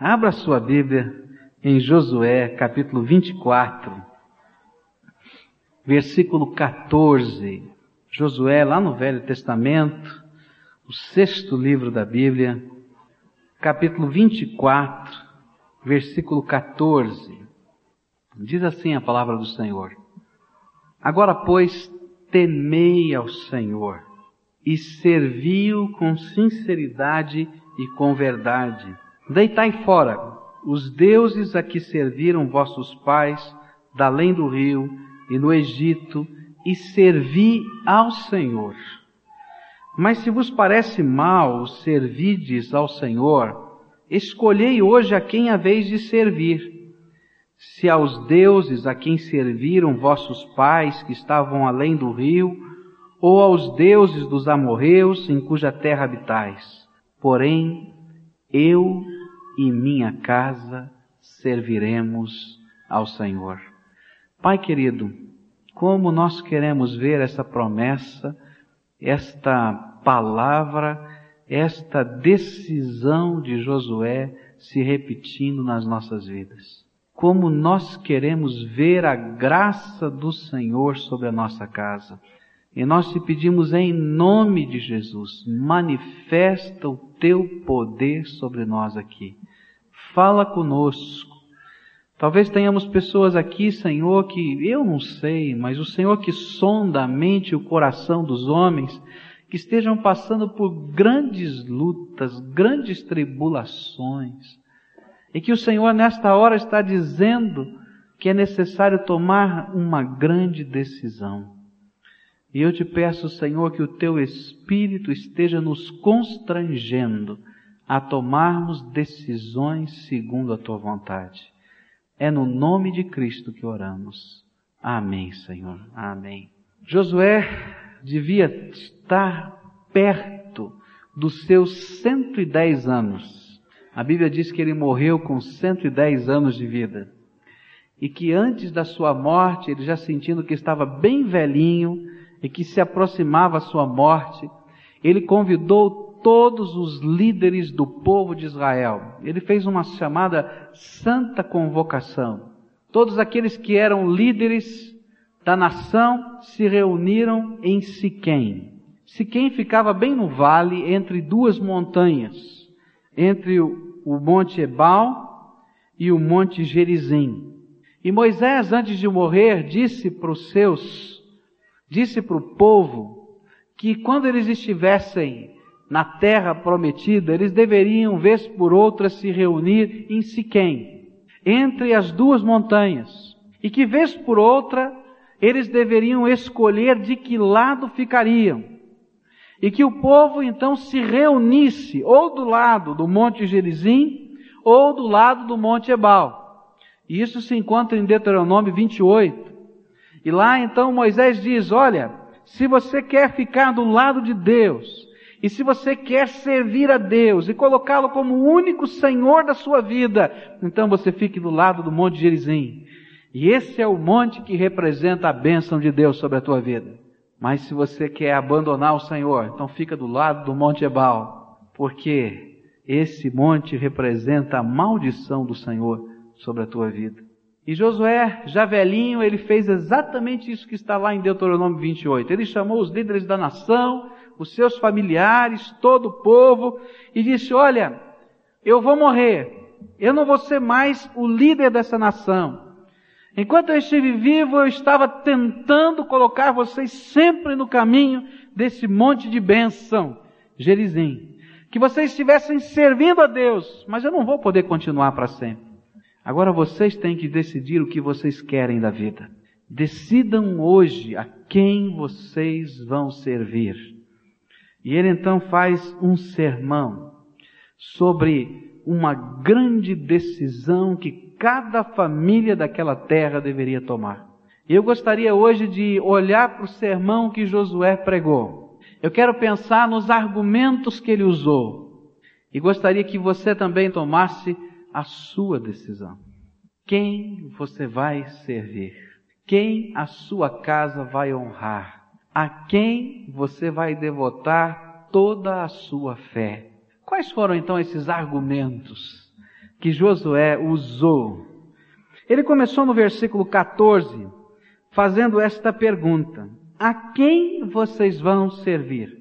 Abra sua Bíblia em Josué, capítulo 24, versículo 14. Josué, lá no Velho Testamento, o sexto livro da Bíblia, capítulo 24, versículo 14. Diz assim a palavra do Senhor: Agora, pois, temei ao Senhor e servi-o com sinceridade e com verdade. Deitai fora os deuses a que serviram vossos pais, da além do rio e no Egito, e servi ao Senhor. Mas se vos parece mal servides ao Senhor, escolhei hoje a quem haveis de servir. Se aos deuses a quem serviram vossos pais, que estavam além do rio, ou aos deuses dos amorreus em cuja terra habitais. Porém, eu e minha casa serviremos ao Senhor. Pai querido, como nós queremos ver essa promessa, esta palavra, esta decisão de Josué se repetindo nas nossas vidas. Como nós queremos ver a graça do Senhor sobre a nossa casa. E nós te pedimos em nome de Jesus, manifesta o teu poder sobre nós aqui. Fala conosco. Talvez tenhamos pessoas aqui, Senhor, que eu não sei, mas o Senhor que sonda a mente e o coração dos homens, que estejam passando por grandes lutas, grandes tribulações, e que o Senhor nesta hora está dizendo que é necessário tomar uma grande decisão. E eu te peço, Senhor, que o teu Espírito esteja nos constrangendo a tomarmos decisões segundo a tua vontade. É no nome de Cristo que oramos. Amém, Senhor. Amém. Josué devia estar perto dos seus 110 anos. A Bíblia diz que ele morreu com 110 anos de vida. E que antes da sua morte, ele já sentindo que estava bem velhinho, e que se aproximava a sua morte, ele convidou todos os líderes do povo de Israel. Ele fez uma chamada santa convocação. Todos aqueles que eram líderes da nação se reuniram em Siquém. Siquém ficava bem no vale entre duas montanhas, entre o, monte Ebal e o monte Gerizim. E Moisés, antes de morrer, disse para os seus disse para o povo que quando eles estivessem na terra prometida, eles deveriam, vez por outra, se reunir em Siquém, entre as duas montanhas, e que, vez por outra, eles deveriam escolher de que lado ficariam, e que o povo então se reunisse ou do lado do Monte Gerizim ou do lado do Monte Ebal. E isso se encontra em Deuteronômio 28. E lá então Moisés diz: Olha, se você quer ficar do lado de Deus, e se você quer servir a Deus e colocá-lo como o único Senhor da sua vida, então você fique do lado do Monte Gerizim. E esse é o monte que representa a bênção de Deus sobre a tua vida. Mas se você quer abandonar o Senhor, então fica do lado do Monte Ebal, porque esse monte representa a maldição do Senhor sobre a tua vida. E Josué, já velhinho, ele fez exatamente isso que está lá em Deuteronômio 28. Ele chamou os líderes da nação, os seus familiares, todo o povo, e disse: Olha, eu vou morrer, eu não vou ser mais o líder dessa nação. Enquanto eu estive vivo, eu estava tentando colocar vocês sempre no caminho desse monte de bênção, Gerizim. Que vocês estivessem servindo a Deus, mas eu não vou poder continuar para sempre. Agora vocês têm que decidir o que vocês querem da vida. Decidam hoje a quem vocês vão servir. E ele então faz um sermão sobre uma grande decisão que cada família daquela terra deveria tomar. Eu gostaria hoje de olhar para o sermão que Josué pregou. Eu quero pensar nos argumentos que ele usou. E gostaria que você também tomasse a sua decisão. Quem você vai servir? Quem a sua casa vai honrar? A quem você vai devotar toda a sua fé? Quais foram então esses argumentos que Josué usou. Ele começou no versículo 14, fazendo esta pergunta: A quem vocês vão servir?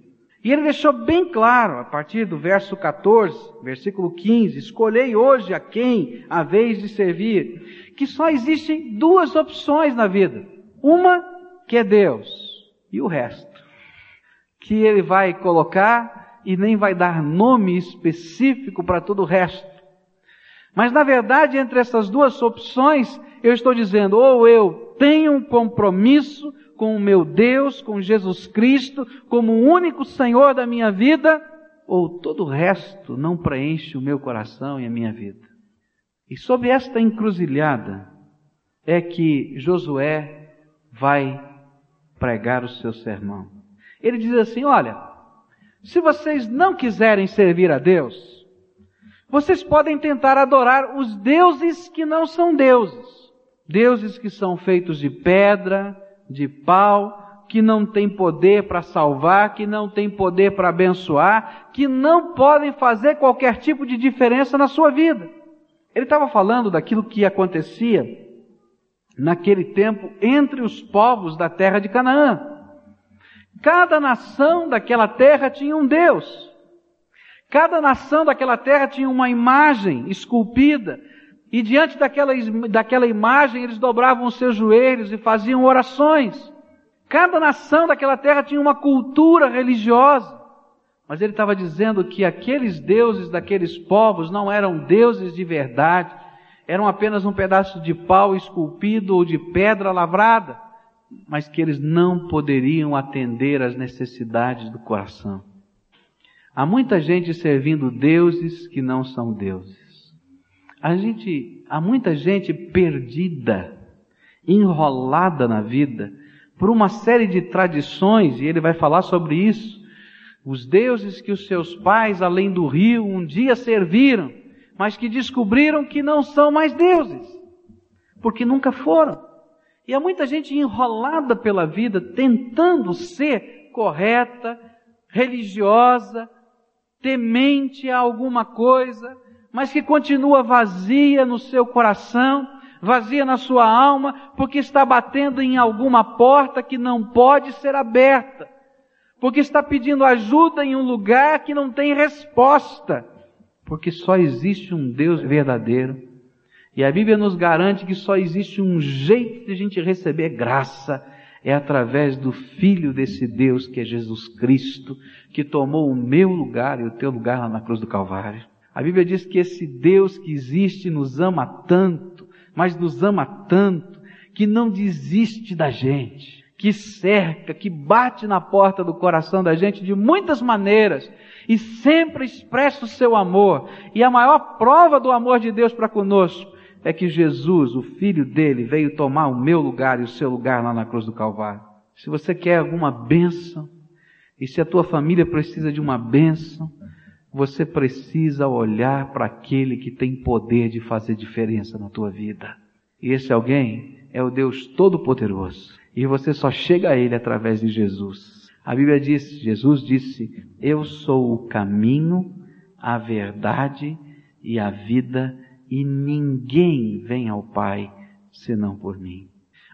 E ele deixou bem claro, a partir do verso 14, versículo 15: Escolhei hoje a quem a vez de servir, que só existem duas opções na vida. Uma que é Deus, e o resto, que ele vai colocar e nem vai dar nome específico para todo o resto. Mas na verdade, entre essas duas opções, eu estou dizendo, ou eu tenho um compromisso com o meu Deus, com Jesus Cristo, como o único Senhor da minha vida, ou todo o resto não preenche o meu coração e a minha vida. E sob esta encruzilhada é que Josué vai pregar o seu sermão. Ele diz assim: Olha, se vocês não quiserem servir a Deus, vocês podem tentar adorar os deuses que não são deuses. Deuses que são feitos de pedra, de pau, que não têm poder para salvar, que não têm poder para abençoar, que não podem fazer qualquer tipo de diferença na sua vida. Ele estava falando daquilo que acontecia naquele tempo entre os povos da terra de Canaã. Cada nação daquela terra tinha um Deus. Cada nação daquela terra tinha uma imagem esculpida, e diante daquela, daquela imagem eles dobravam os seus joelhos e faziam orações. Cada nação daquela terra tinha uma cultura religiosa. Mas ele estava dizendo que aqueles deuses daqueles povos não eram deuses de verdade, eram apenas um pedaço de pau esculpido ou de pedra lavrada, mas que eles não poderiam atender às necessidades do coração. Há muita gente servindo deuses que não são deuses. A gente, há muita gente perdida, enrolada na vida por uma série de tradições, e ele vai falar sobre isso. Os deuses que os seus pais, além do rio, um dia serviram, mas que descobriram que não são mais deuses, porque nunca foram. E há muita gente enrolada pela vida, tentando ser correta, religiosa, temente a alguma coisa, mas que continua vazia no seu coração, vazia na sua alma, porque está batendo em alguma porta que não pode ser aberta, porque está pedindo ajuda em um lugar que não tem resposta, porque só existe um Deus verdadeiro. E a Bíblia nos garante que só existe um jeito de a gente receber graça, é através do Filho desse Deus que é Jesus Cristo, que tomou o meu lugar e o teu lugar lá na cruz do Calvário. A Bíblia diz que esse Deus que existe nos ama tanto, mas nos ama tanto, que não desiste da gente, que cerca, que bate na porta do coração da gente de muitas maneiras e sempre expressa o seu amor. E a maior prova do amor de Deus para conosco é que Jesus, o Filho dele, veio tomar o meu lugar e o seu lugar lá na cruz do Calvário. Se você quer alguma bênção, e se a tua família precisa de uma bênção, você precisa olhar para aquele que tem poder de fazer diferença na tua vida. E esse alguém é o Deus Todo-Poderoso. E você só chega a Ele através de Jesus. A Bíblia diz, Jesus disse, eu sou o caminho, a verdade e a vida e ninguém vem ao Pai senão por mim.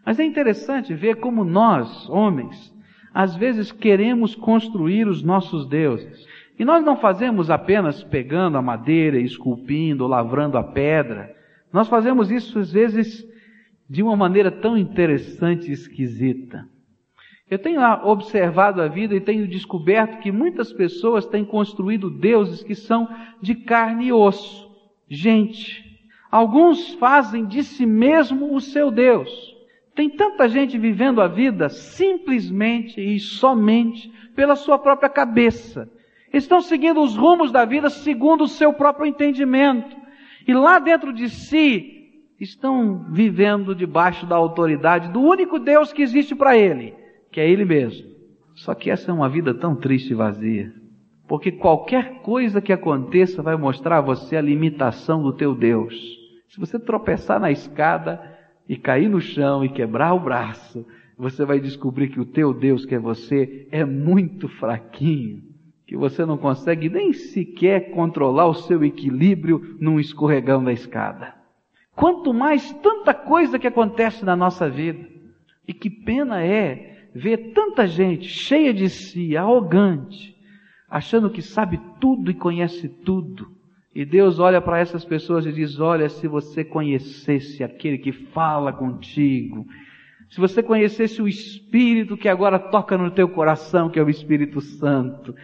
Mas é interessante ver como nós, homens, às vezes queremos construir os nossos deuses. E nós não fazemos apenas pegando a madeira, esculpindo, lavrando a pedra. Nós fazemos isso às vezes de uma maneira tão interessante e esquisita. Eu tenho observado a vida e tenho descoberto que muitas pessoas têm construído deuses que são de carne e osso. Gente, alguns fazem de si mesmo o seu Deus. Tem tanta gente vivendo a vida simplesmente e somente pela sua própria cabeça. Estão seguindo os rumos da vida segundo o seu próprio entendimento. E lá dentro de si estão vivendo debaixo da autoridade do único Deus que existe para ele, que é ele mesmo. Só que essa é uma vida tão triste e vazia. Porque qualquer coisa que aconteça vai mostrar a você a limitação do teu Deus. Se você tropeçar na escada e cair no chão e quebrar o braço, você vai descobrir que o teu Deus, que é você, é muito fraquinho. Que você não consegue nem sequer controlar o seu equilíbrio num escorregão da escada. Quanto mais tanta coisa que acontece na nossa vida. E que pena é ver tanta gente cheia de si, arrogante, achando que sabe tudo e conhece tudo. E Deus olha para essas pessoas e diz: Olha, se você conhecesse aquele que fala contigo, se você conhecesse o Espírito que agora toca no teu coração, que é o Espírito Santo,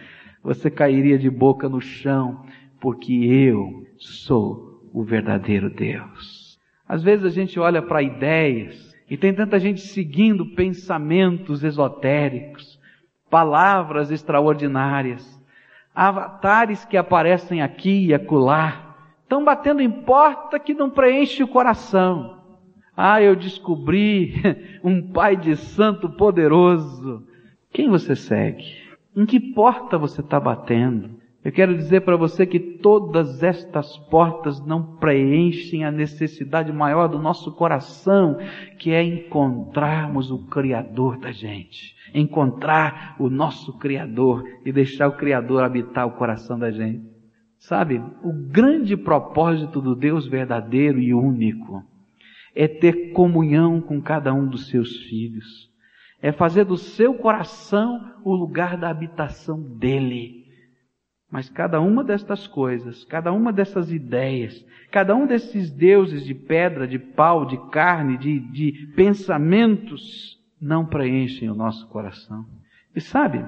você cairia de boca no chão, porque eu sou o verdadeiro Deus. Às vezes a gente olha para ideias e tem tanta gente seguindo pensamentos esotéricos, palavras extraordinárias, avatares que aparecem aqui e acolá, estão batendo em porta que não preenche o coração. Ah, eu descobri um Pai de Santo poderoso. Quem você segue? Em que porta você está batendo? Eu quero dizer para você que todas estas portas não preenchem a necessidade maior do nosso coração, que é encontrarmos o Criador da gente. Encontrar o nosso Criador e deixar o Criador habitar o coração da gente. Sabe, o grande propósito do Deus verdadeiro e único é ter comunhão com cada um dos seus filhos é fazer do seu coração o lugar da habitação dele. Mas cada uma destas coisas, cada uma dessas ideias, cada um desses deuses de pedra, de pau, de carne, de, de pensamentos, não preenchem o nosso coração. E sabe,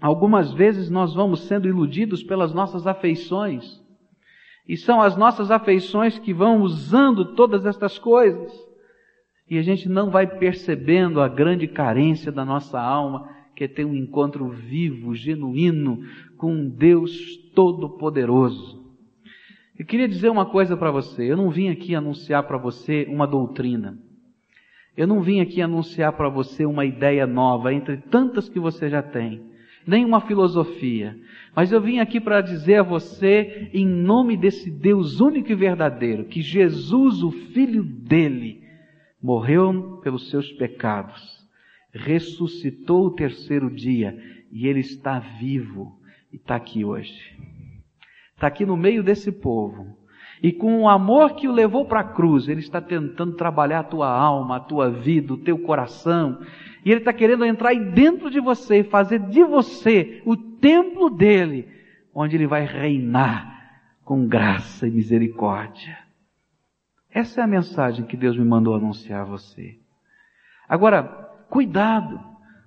algumas vezes nós vamos sendo iludidos pelas nossas afeições. E são as nossas afeições que vão usando todas estas coisas. E a gente não vai percebendo a grande carência da nossa alma, que é ter um encontro vivo, genuíno, com um Deus todo-poderoso. Eu queria dizer uma coisa para você. Eu não vim aqui anunciar para você uma doutrina. Eu não vim aqui anunciar para você uma ideia nova, entre tantas que você já tem, nem uma filosofia. Mas eu vim aqui para dizer a você, em nome desse Deus único e verdadeiro, que Jesus, o Filho dele, morreu pelos seus pecados, ressuscitou o terceiro dia e ele está vivo e está aqui hoje. Está aqui no meio desse povo. E com o amor que o levou para a cruz, ele está tentando trabalhar a tua alma, a tua vida, o teu coração. E ele está querendo entrar aí dentro de você e fazer de você o templo dele, onde ele vai reinar com graça e misericórdia. Essa é a mensagem que Deus me mandou anunciar a você. Agora, cuidado,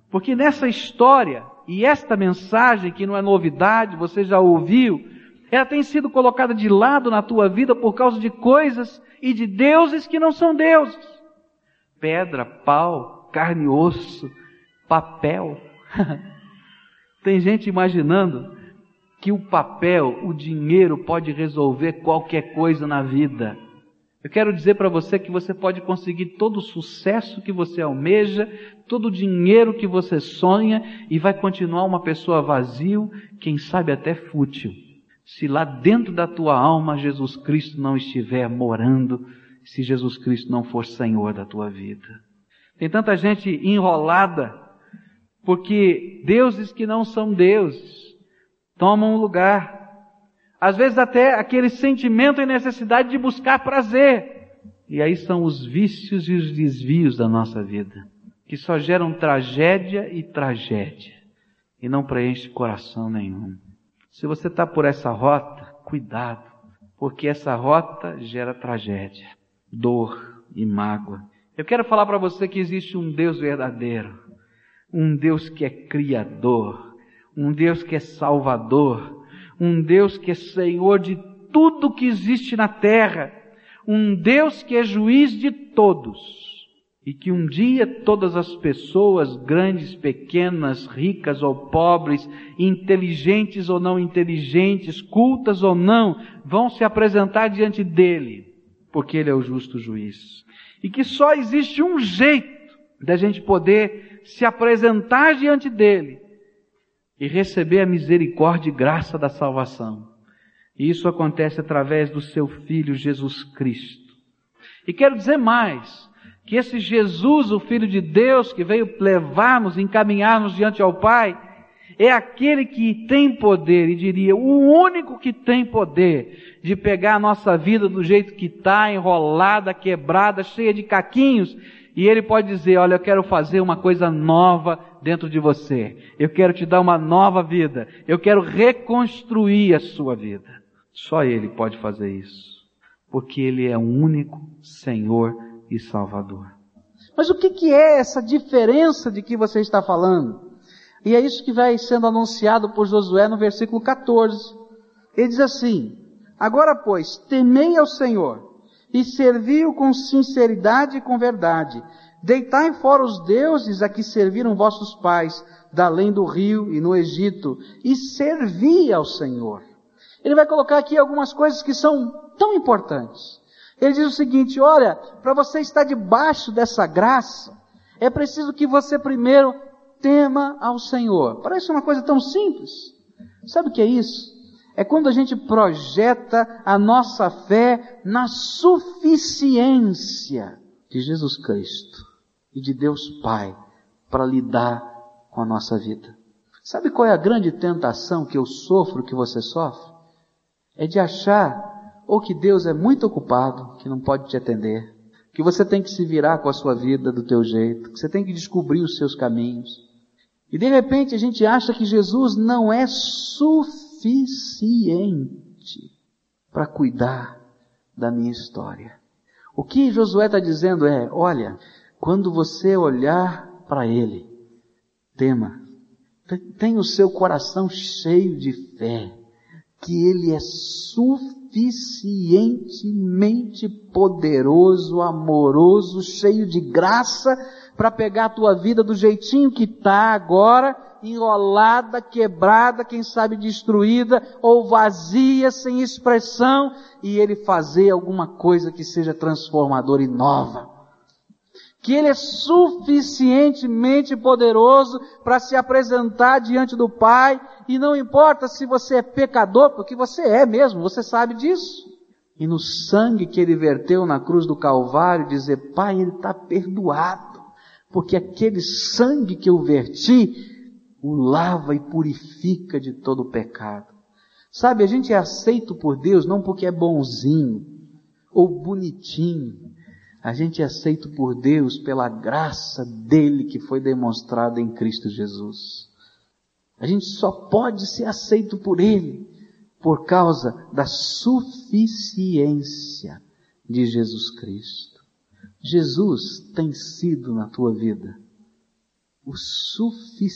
porque nessa história, e esta mensagem, que não é novidade, você já ouviu, ela tem sido colocada de lado na tua vida por causa de coisas e de deuses que não são deuses. Pedra, pau, carne e osso, papel. tem gente imaginando que o papel, o dinheiro pode resolver qualquer coisa na vida. Eu quero dizer para você que você pode conseguir todo o sucesso que você almeja, todo o dinheiro que você sonha e vai continuar uma pessoa vazio, quem sabe até fútil. Se lá dentro da tua alma Jesus Cristo não estiver morando, se Jesus Cristo não for Senhor da tua vida. Tem tanta gente enrolada, porque deuses que não são deuses tomam lugar às vezes até aquele sentimento e necessidade de buscar prazer. E aí são os vícios e os desvios da nossa vida, que só geram tragédia e tragédia, e não preenche coração nenhum. Se você está por essa rota, cuidado, porque essa rota gera tragédia, dor e mágoa. Eu quero falar para você que existe um Deus verdadeiro, um Deus que é criador, um Deus que é salvador, um Deus que é Senhor de tudo que existe na terra, um Deus que é juiz de todos, e que um dia todas as pessoas, grandes, pequenas, ricas ou pobres, inteligentes ou não inteligentes, cultas ou não, vão se apresentar diante dele, porque ele é o justo juiz. E que só existe um jeito da gente poder se apresentar diante dele, e receber a misericórdia e graça da salvação. E isso acontece através do seu Filho Jesus Cristo. E quero dizer mais, que esse Jesus, o Filho de Deus, que veio levar-nos, encaminhar-nos diante ao Pai, é aquele que tem poder, e diria, o único que tem poder de pegar a nossa vida do jeito que está, enrolada, quebrada, cheia de caquinhos, e ele pode dizer, olha, eu quero fazer uma coisa nova dentro de você. Eu quero te dar uma nova vida. Eu quero reconstruir a sua vida. Só ele pode fazer isso. Porque ele é o único Senhor e Salvador. Mas o que, é essa diferença de que você está falando? E é isso que vai sendo anunciado por Josué no versículo 14. Ele diz assim: Agora, pois, temei ao Senhor e servi-o com sinceridade e com verdade. Deitai fora os deuses a que serviram vossos pais, da além do rio e no Egito, e servi ao Senhor. Ele vai colocar aqui algumas coisas que são tão importantes. Ele diz o seguinte: olha, para você estar debaixo dessa graça, é preciso que você primeiro tema ao Senhor. Parece uma coisa tão simples. Sabe o que é isso? É quando a gente projeta a nossa fé na suficiência de Jesus Cristo e de Deus Pai para lidar com a nossa vida. Sabe qual é a grande tentação que eu sofro, que você sofre? É de achar ou que Deus é muito ocupado, que não pode te atender, que você tem que se virar com a sua vida do teu jeito, que você tem que descobrir os seus caminhos. E de repente a gente acha que Jesus não é suficiente para cuidar da minha história. O que Josué está dizendo é: olha, quando você olhar para Ele, tema, tenha o seu coração cheio de fé, que Ele é suficientemente poderoso, amoroso, cheio de graça para pegar a tua vida do jeitinho que está agora, enrolada, quebrada, quem sabe destruída, ou vazia, sem expressão, e Ele fazer alguma coisa que seja transformadora e nova. Que Ele é suficientemente poderoso para se apresentar diante do Pai, e não importa se você é pecador, porque você é mesmo, você sabe disso. E no sangue que Ele verteu na cruz do Calvário, dizer, Pai, Ele está perdoado porque aquele sangue que eu verti o lava e purifica de todo o pecado. Sabe, a gente é aceito por Deus não porque é bonzinho ou bonitinho. A gente é aceito por Deus pela graça dele que foi demonstrada em Cristo Jesus. A gente só pode ser aceito por ele por causa da suficiência de Jesus Cristo. Jesus tem sido na tua vida o suficiente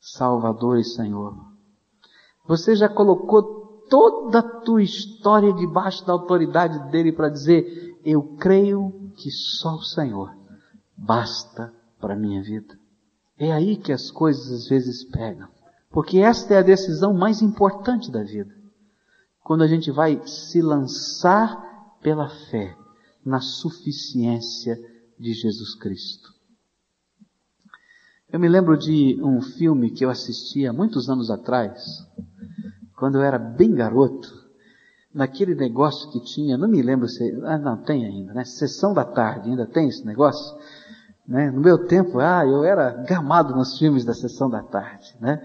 Salvador e Senhor. Você já colocou toda a tua história debaixo da autoridade dele para dizer: Eu creio que só o Senhor basta para a minha vida. É aí que as coisas às vezes pegam. Porque esta é a decisão mais importante da vida. Quando a gente vai se lançar pela fé na suficiência de Jesus Cristo. Eu me lembro de um filme que eu assisti há muitos anos atrás, quando eu era bem garoto, naquele negócio que tinha, não me lembro se, ah, não, tem ainda, né? Sessão da tarde, ainda tem esse negócio? Né? No meu tempo, ah, eu era gamado nos filmes da Sessão da Tarde, né?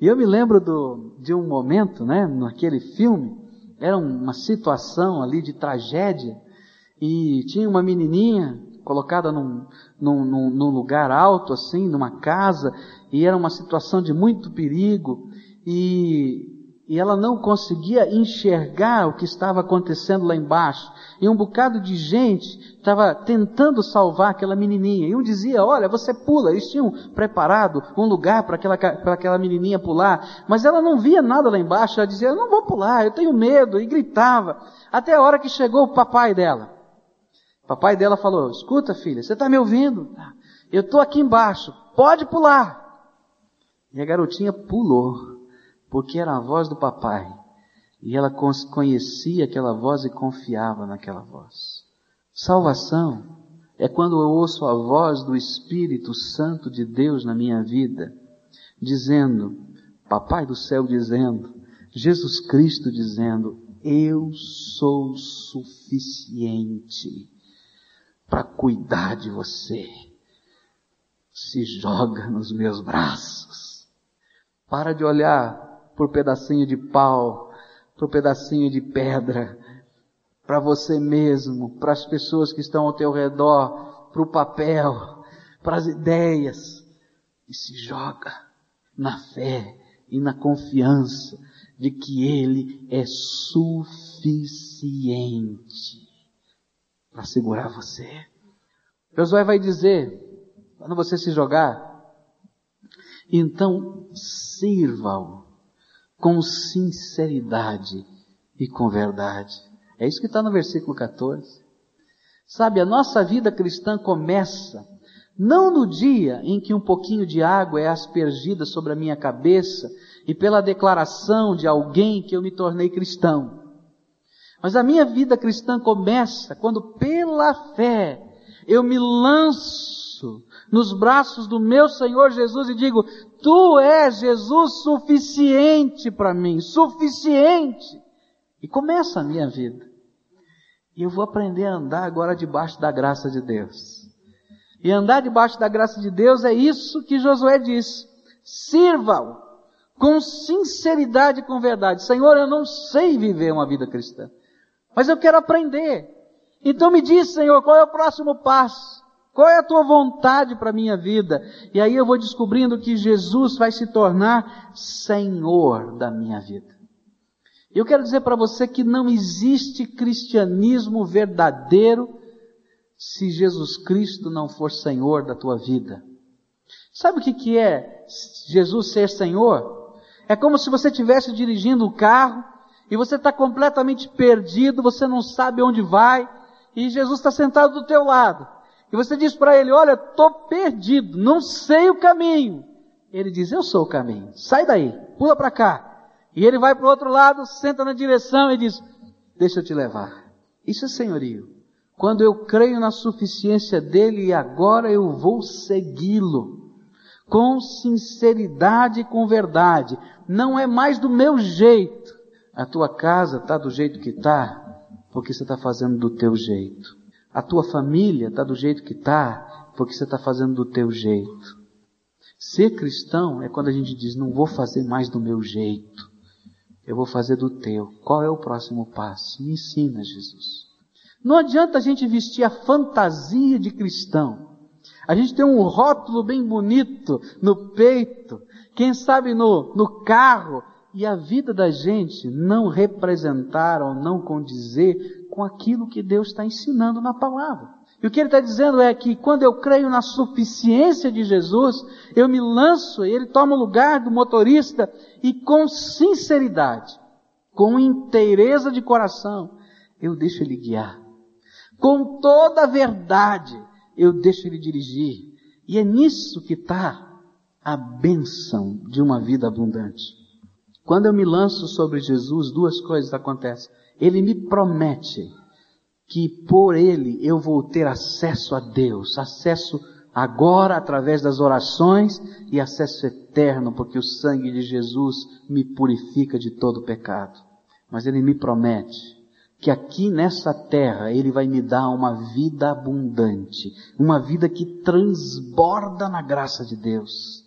E eu me lembro do, de um momento, né, naquele filme, era uma situação ali de tragédia, e tinha uma menininha colocada num, num, num, num, lugar alto, assim, numa casa, e era uma situação de muito perigo, e, e ela não conseguia enxergar o que estava acontecendo lá embaixo. E um bocado de gente estava tentando salvar aquela menininha. E um dizia, olha, você pula. Eles tinham preparado um lugar para aquela, aquela menininha pular. Mas ela não via nada lá embaixo. Ela dizia, eu não vou pular, eu tenho medo. E gritava. Até a hora que chegou o papai dela. Papai dela falou: Escuta, filha, você está me ouvindo? Tá. Eu estou aqui embaixo, pode pular. E a garotinha pulou, porque era a voz do papai. E ela conhecia aquela voz e confiava naquela voz. Salvação é quando eu ouço a voz do Espírito Santo de Deus na minha vida, dizendo, Papai do céu dizendo, Jesus Cristo dizendo, eu sou suficiente para cuidar de você. Se joga nos meus braços. Para de olhar por pedacinho de pau, por pedacinho de pedra, para você mesmo, para as pessoas que estão ao teu redor, para o papel, para as ideias, e se joga na fé e na confiança de que Ele é suficiente para segurar você. Josué vai dizer, quando você se jogar, então sirva-o com sinceridade e com verdade. É isso que está no versículo 14. Sabe, a nossa vida cristã começa não no dia em que um pouquinho de água é aspergida sobre a minha cabeça e pela declaração de alguém que eu me tornei cristão. Mas a minha vida cristã começa quando pela fé eu me lanço nos braços do meu Senhor Jesus e digo: Tu és Jesus suficiente para mim, suficiente. E começa a minha vida. E eu vou aprender a andar agora debaixo da graça de Deus. E andar debaixo da graça de Deus é isso que Josué disse. Sirva-o com sinceridade e com verdade. Senhor, eu não sei viver uma vida cristã, mas eu quero aprender. Então me diz, Senhor, qual é o próximo passo? Qual é a tua vontade para a minha vida? E aí eu vou descobrindo que Jesus vai se tornar Senhor da minha vida. Eu quero dizer para você que não existe cristianismo verdadeiro se Jesus Cristo não for Senhor da tua vida. Sabe o que, que é Jesus ser Senhor? É como se você estivesse dirigindo o carro e você está completamente perdido, você não sabe onde vai, e Jesus está sentado do teu lado. E você diz para ele, olha, estou perdido, não sei o caminho. Ele diz, eu sou o caminho, sai daí, pula para cá. E ele vai para o outro lado, senta na direção e diz, deixa eu te levar. Isso é senhorio. Quando eu creio na suficiência dele e agora eu vou segui-lo. Com sinceridade e com verdade. Não é mais do meu jeito. A tua casa está do jeito que está, porque você está fazendo do teu jeito. A tua família está do jeito que está, porque você está fazendo do teu jeito. Ser cristão é quando a gente diz, não vou fazer mais do meu jeito. Eu vou fazer do teu. Qual é o próximo passo? Me ensina, Jesus. Não adianta a gente vestir a fantasia de cristão. A gente tem um rótulo bem bonito no peito, quem sabe no, no carro, e a vida da gente não representar ou não condizer com aquilo que Deus está ensinando na palavra. E o que ele está dizendo é que quando eu creio na suficiência de Jesus, eu me lanço, ele toma o lugar do motorista e com sinceridade, com inteireza de coração, eu deixo ele guiar. Com toda a verdade, eu deixo ele dirigir. E é nisso que está a bênção de uma vida abundante. Quando eu me lanço sobre Jesus, duas coisas acontecem. Ele me promete que por ele eu vou ter acesso a Deus, acesso agora através das orações e acesso eterno, porque o sangue de Jesus me purifica de todo pecado. Mas ele me promete que aqui nessa terra ele vai me dar uma vida abundante, uma vida que transborda na graça de Deus.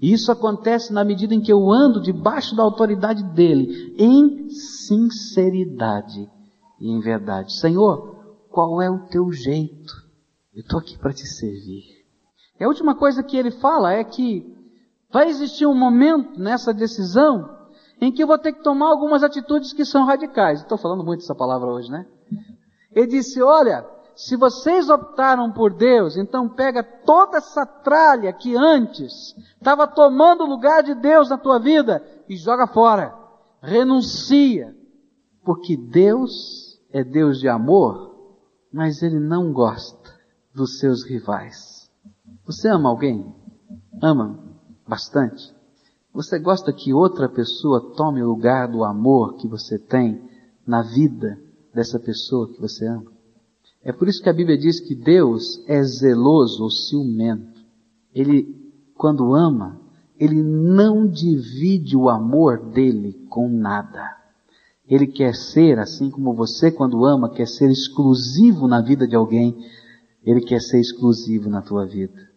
E isso acontece na medida em que eu ando debaixo da autoridade dele, em sinceridade e em verdade. Senhor, qual é o teu jeito? Eu estou aqui para te servir. E a última coisa que ele fala é que vai existir um momento nessa decisão em que eu vou ter que tomar algumas atitudes que são radicais. Estou falando muito essa palavra hoje, né? Ele disse: Olha, se vocês optaram por Deus, então pega toda essa tralha que antes estava tomando o lugar de Deus na tua vida e joga fora. Renuncia. Porque Deus é Deus de amor, mas Ele não gosta dos seus rivais. Você ama alguém? Ama bastante? Você gosta que outra pessoa tome o lugar do amor que você tem na vida dessa pessoa que você ama? É por isso que a Bíblia diz que Deus é zeloso ou ciumento. Ele, quando ama, ele não divide o amor dele com nada. Ele quer ser, assim como você, quando ama, quer ser exclusivo na vida de alguém, ele quer ser exclusivo na tua vida.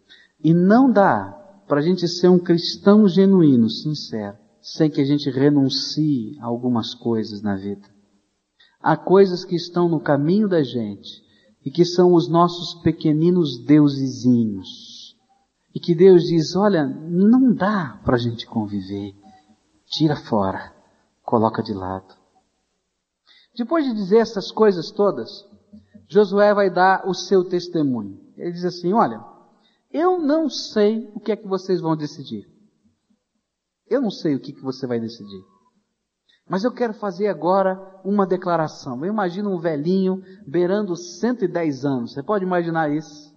E não dá para a gente ser um cristão genuíno, sincero, sem que a gente renuncie a algumas coisas na vida. Há coisas que estão no caminho da gente e que são os nossos pequeninos deusezinhos. E que Deus diz, olha, não dá para a gente conviver. Tira fora, coloca de lado. Depois de dizer essas coisas todas, Josué vai dar o seu testemunho. Ele diz assim, olha, eu não sei o que é que vocês vão decidir. Eu não sei o que, que você vai decidir. Mas eu quero fazer agora uma declaração. Eu imagino um velhinho beirando 110 anos. Você pode imaginar isso?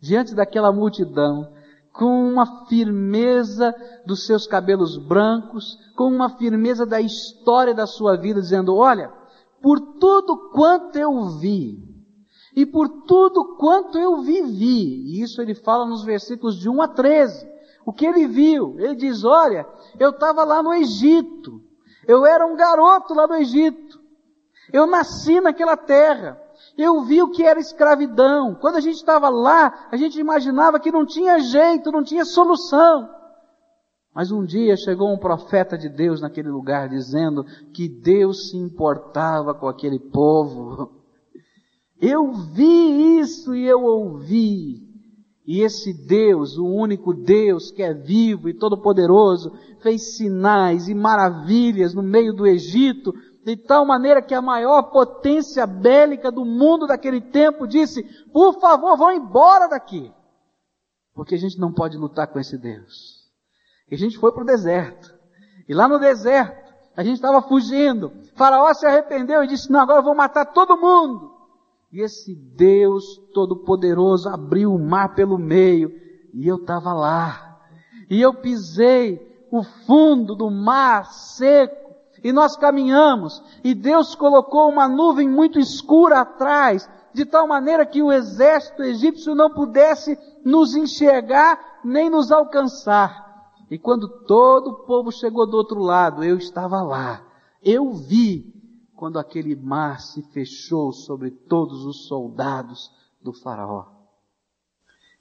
Diante daquela multidão, com uma firmeza dos seus cabelos brancos, com uma firmeza da história da sua vida, dizendo: Olha, por tudo quanto eu vi, e por tudo quanto eu vivi, e isso ele fala nos versículos de 1 a 13, o que ele viu, ele diz: Olha, eu estava lá no Egito, eu era um garoto lá no Egito. Eu nasci naquela terra. Eu vi o que era escravidão. Quando a gente estava lá, a gente imaginava que não tinha jeito, não tinha solução. Mas um dia chegou um profeta de Deus naquele lugar dizendo que Deus se importava com aquele povo. Eu vi isso e eu ouvi. E esse Deus, o único Deus que é vivo e todo-poderoso, fez sinais e maravilhas no meio do Egito, de tal maneira que a maior potência bélica do mundo daquele tempo disse: por favor, vão embora daqui. Porque a gente não pode lutar com esse Deus. E a gente foi para o deserto. E lá no deserto, a gente estava fugindo. Faraó se arrependeu e disse: Não, agora eu vou matar todo mundo. E esse Deus Todo-Poderoso abriu o mar pelo meio, e eu estava lá. E eu pisei o fundo do mar seco, e nós caminhamos, e Deus colocou uma nuvem muito escura atrás, de tal maneira que o exército egípcio não pudesse nos enxergar nem nos alcançar. E quando todo o povo chegou do outro lado, eu estava lá. Eu vi quando aquele mar se fechou sobre todos os soldados do Faraó.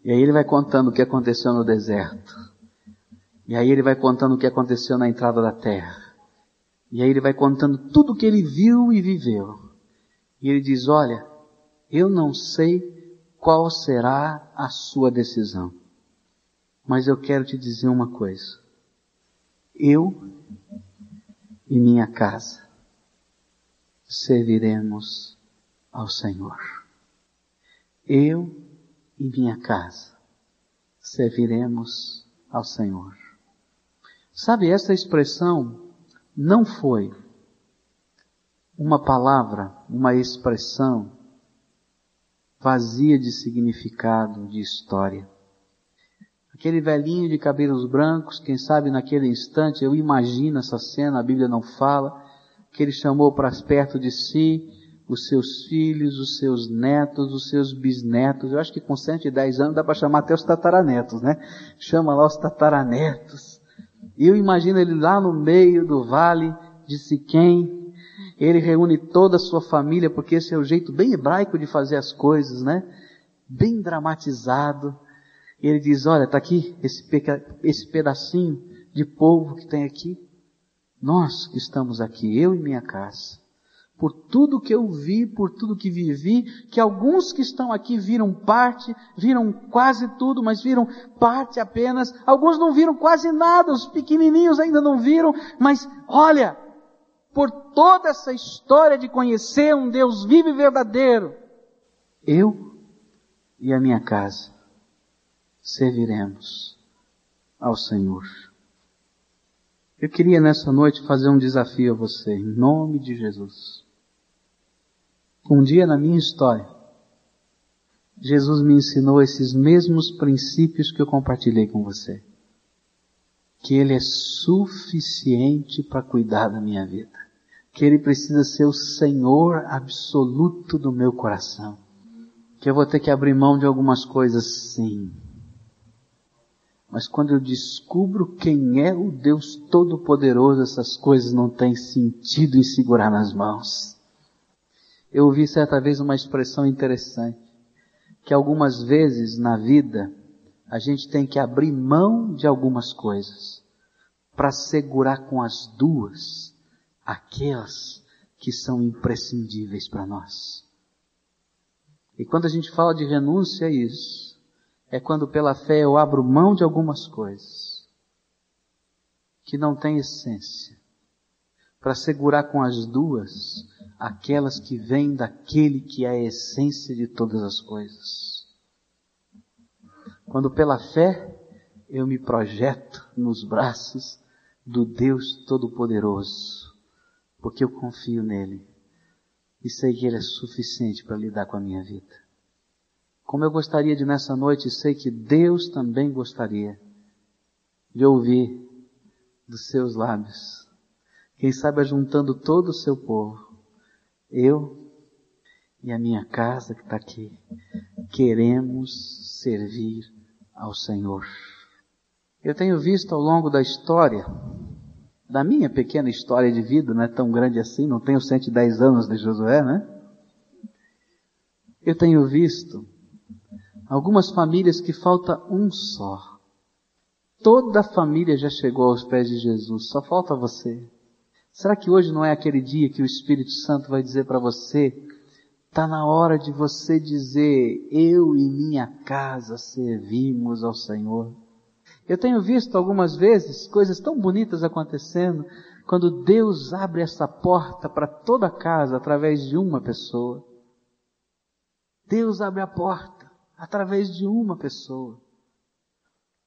E aí ele vai contando o que aconteceu no deserto. E aí ele vai contando o que aconteceu na entrada da terra. E aí ele vai contando tudo o que ele viu e viveu. E ele diz: Olha, eu não sei qual será a sua decisão, mas eu quero te dizer uma coisa. Eu e minha casa serviremos ao Senhor. Eu e minha casa serviremos ao Senhor. Sabe, essa expressão não foi uma palavra, uma expressão vazia de significado, de história. Aquele velhinho de cabelos brancos, quem sabe naquele instante, eu imagino essa cena, a Bíblia não fala, que ele chamou para perto de si os seus filhos, os seus netos, os seus bisnetos. Eu acho que com 110 anos dá para chamar até os tataranetos, né? Chama lá os tataranetos. E eu imagino ele lá no meio do vale de Siquém. Ele reúne toda a sua família, porque esse é o jeito bem hebraico de fazer as coisas, né? Bem dramatizado. E ele diz, olha, está aqui esse, esse pedacinho de povo que tem aqui. Nós que estamos aqui, eu e minha casa, por tudo que eu vi, por tudo que vivi, que alguns que estão aqui viram parte, viram quase tudo, mas viram parte apenas, alguns não viram quase nada, os pequenininhos ainda não viram, mas olha, por toda essa história de conhecer um Deus vivo e verdadeiro, eu e a minha casa serviremos ao Senhor. Eu queria nessa noite fazer um desafio a você, em nome de Jesus. Um dia na minha história, Jesus me ensinou esses mesmos princípios que eu compartilhei com você. Que Ele é suficiente para cuidar da minha vida. Que Ele precisa ser o Senhor absoluto do meu coração. Que eu vou ter que abrir mão de algumas coisas, sim mas quando eu descubro quem é o Deus Todo-Poderoso, essas coisas não têm sentido em segurar nas mãos. Eu ouvi certa vez uma expressão interessante, que algumas vezes na vida a gente tem que abrir mão de algumas coisas para segurar com as duas aquelas que são imprescindíveis para nós. E quando a gente fala de renúncia, é isso. É quando pela fé eu abro mão de algumas coisas que não têm essência, para segurar com as duas aquelas que vêm daquele que é a essência de todas as coisas. Quando pela fé eu me projeto nos braços do Deus Todo-Poderoso, porque eu confio nele e sei que ele é suficiente para lidar com a minha vida. Como eu gostaria de nessa noite, sei que Deus também gostaria de ouvir dos seus lábios. Quem sabe juntando todo o seu povo, eu e a minha casa que está aqui, queremos servir ao Senhor. Eu tenho visto ao longo da história, da minha pequena história de vida, não é tão grande assim, não tenho 110 anos de Josué, né? Eu tenho visto algumas famílias que falta um só. Toda a família já chegou aos pés de Jesus, só falta você. Será que hoje não é aquele dia que o Espírito Santo vai dizer para você, está na hora de você dizer, eu e minha casa servimos ao Senhor? Eu tenho visto algumas vezes coisas tão bonitas acontecendo quando Deus abre essa porta para toda a casa através de uma pessoa. Deus abre a porta através de uma pessoa.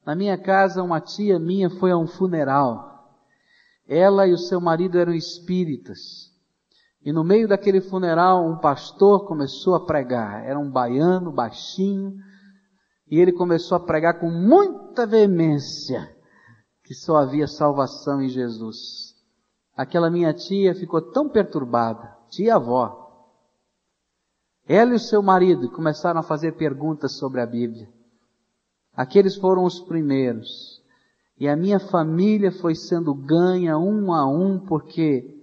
Na minha casa, uma tia minha foi a um funeral. Ela e o seu marido eram espíritas. E no meio daquele funeral, um pastor começou a pregar. Era um baiano, baixinho, e ele começou a pregar com muita veemência que só havia salvação em Jesus. Aquela minha tia ficou tão perturbada, tia-avó. Ela e o seu marido começaram a fazer perguntas sobre a Bíblia. Aqueles foram os primeiros. E a minha família foi sendo ganha um a um porque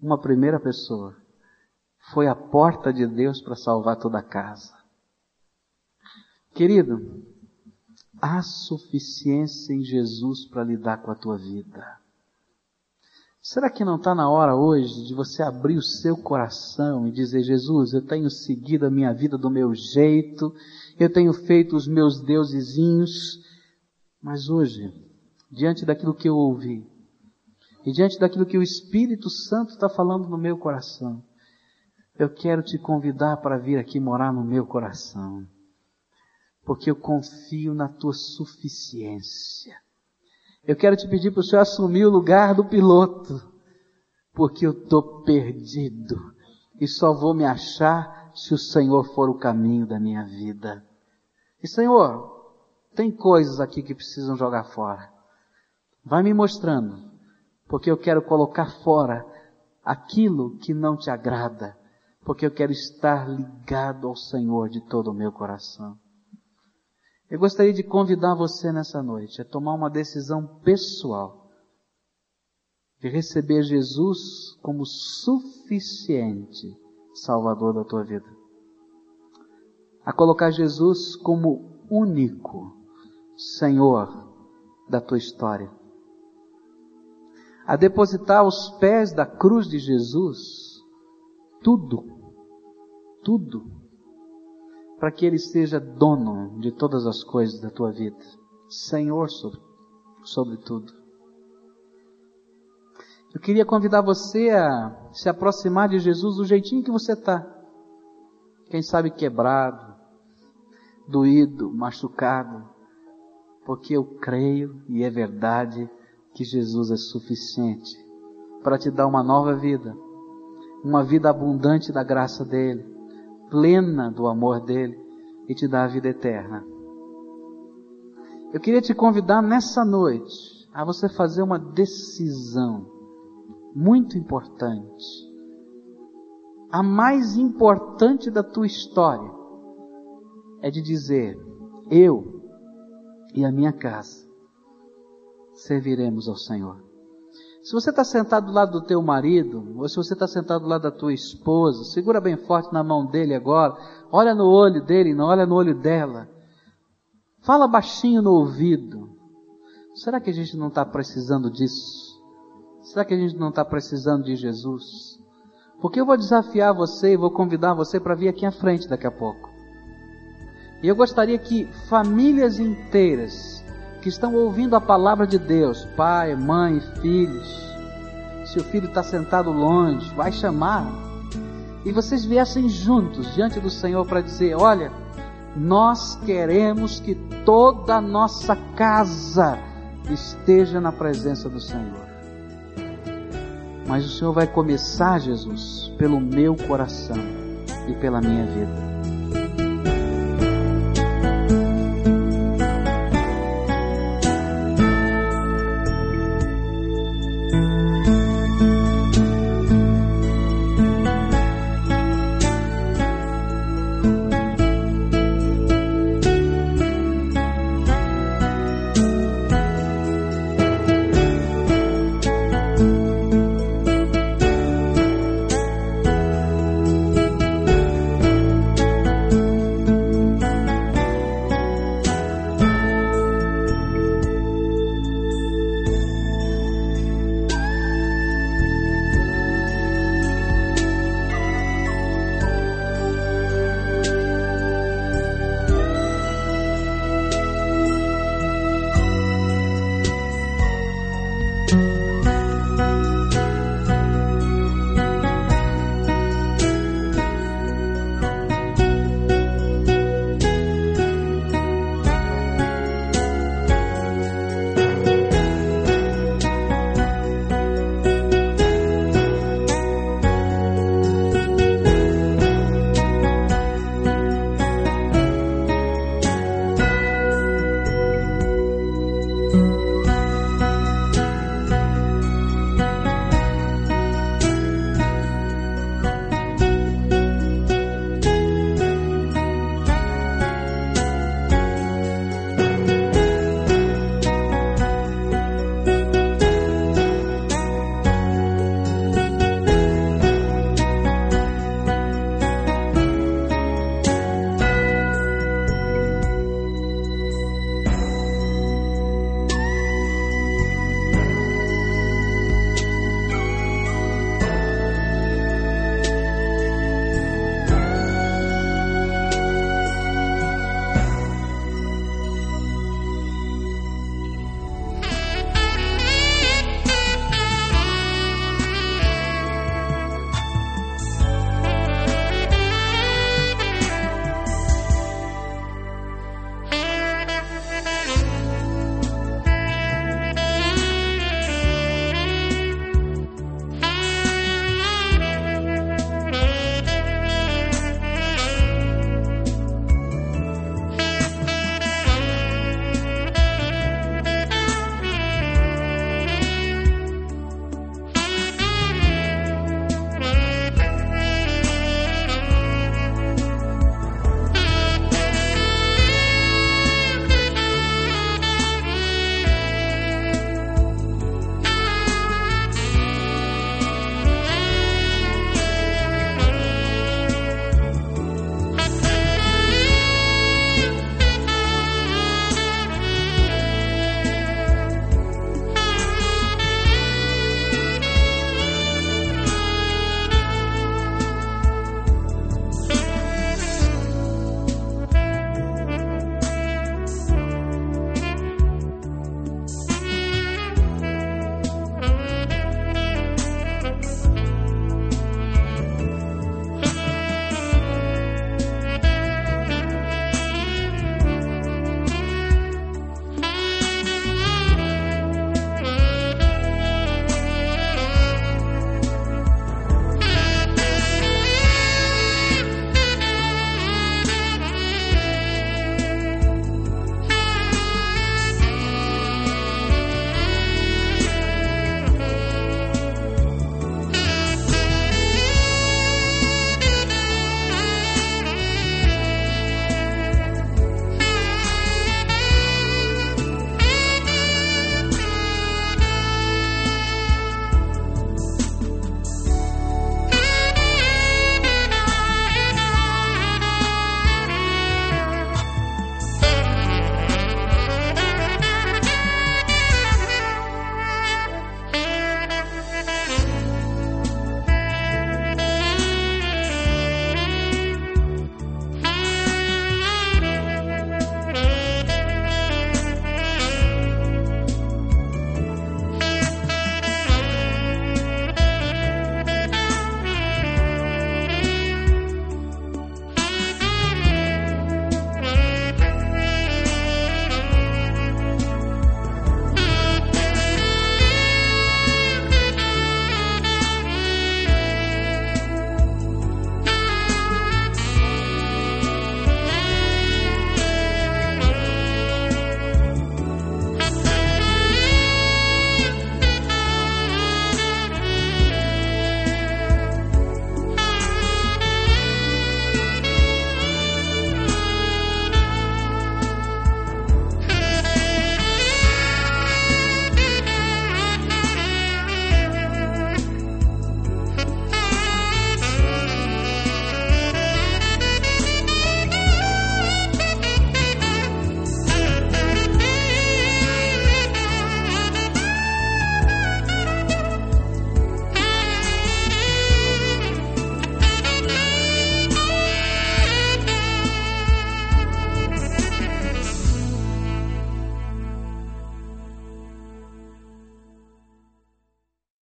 uma primeira pessoa foi a porta de Deus para salvar toda a casa. Querido, há suficiência em Jesus para lidar com a tua vida. Será que não está na hora hoje de você abrir o seu coração e dizer: Jesus, eu tenho seguido a minha vida do meu jeito, eu tenho feito os meus deusezinhos, mas hoje, diante daquilo que eu ouvi, e diante daquilo que o Espírito Santo está falando no meu coração, eu quero te convidar para vir aqui morar no meu coração porque eu confio na tua suficiência. Eu quero te pedir para o Senhor assumir o lugar do piloto, porque eu estou perdido e só vou me achar se o Senhor for o caminho da minha vida. E Senhor, tem coisas aqui que precisam jogar fora. Vai me mostrando, porque eu quero colocar fora aquilo que não te agrada, porque eu quero estar ligado ao Senhor de todo o meu coração. Eu gostaria de convidar você nessa noite a tomar uma decisão pessoal de receber Jesus como suficiente Salvador da tua vida. A colocar Jesus como único Senhor da tua história. A depositar aos pés da cruz de Jesus tudo, tudo para que Ele seja dono de todas as coisas da tua vida, Senhor sobre, sobre tudo. Eu queria convidar você a se aproximar de Jesus do jeitinho que você está. Quem sabe quebrado, doído, machucado, porque eu creio e é verdade que Jesus é suficiente para te dar uma nova vida, uma vida abundante da graça dEle plena do amor dele e te dá a vida eterna. Eu queria te convidar nessa noite a você fazer uma decisão muito importante. A mais importante da tua história é de dizer: eu e a minha casa serviremos ao Senhor. Se você está sentado do lado do teu marido, ou se você está sentado do lado da tua esposa, segura bem forte na mão dele agora, olha no olho dele, não olha no olho dela. Fala baixinho no ouvido. Será que a gente não está precisando disso? Será que a gente não está precisando de Jesus? Porque eu vou desafiar você e vou convidar você para vir aqui à frente daqui a pouco. E eu gostaria que famílias inteiras que estão ouvindo a palavra de Deus, pai, mãe, filhos, se o filho está sentado longe, vai chamar, e vocês viessem juntos diante do Senhor para dizer: Olha, nós queremos que toda a nossa casa esteja na presença do Senhor. Mas o Senhor vai começar, Jesus, pelo meu coração e pela minha vida.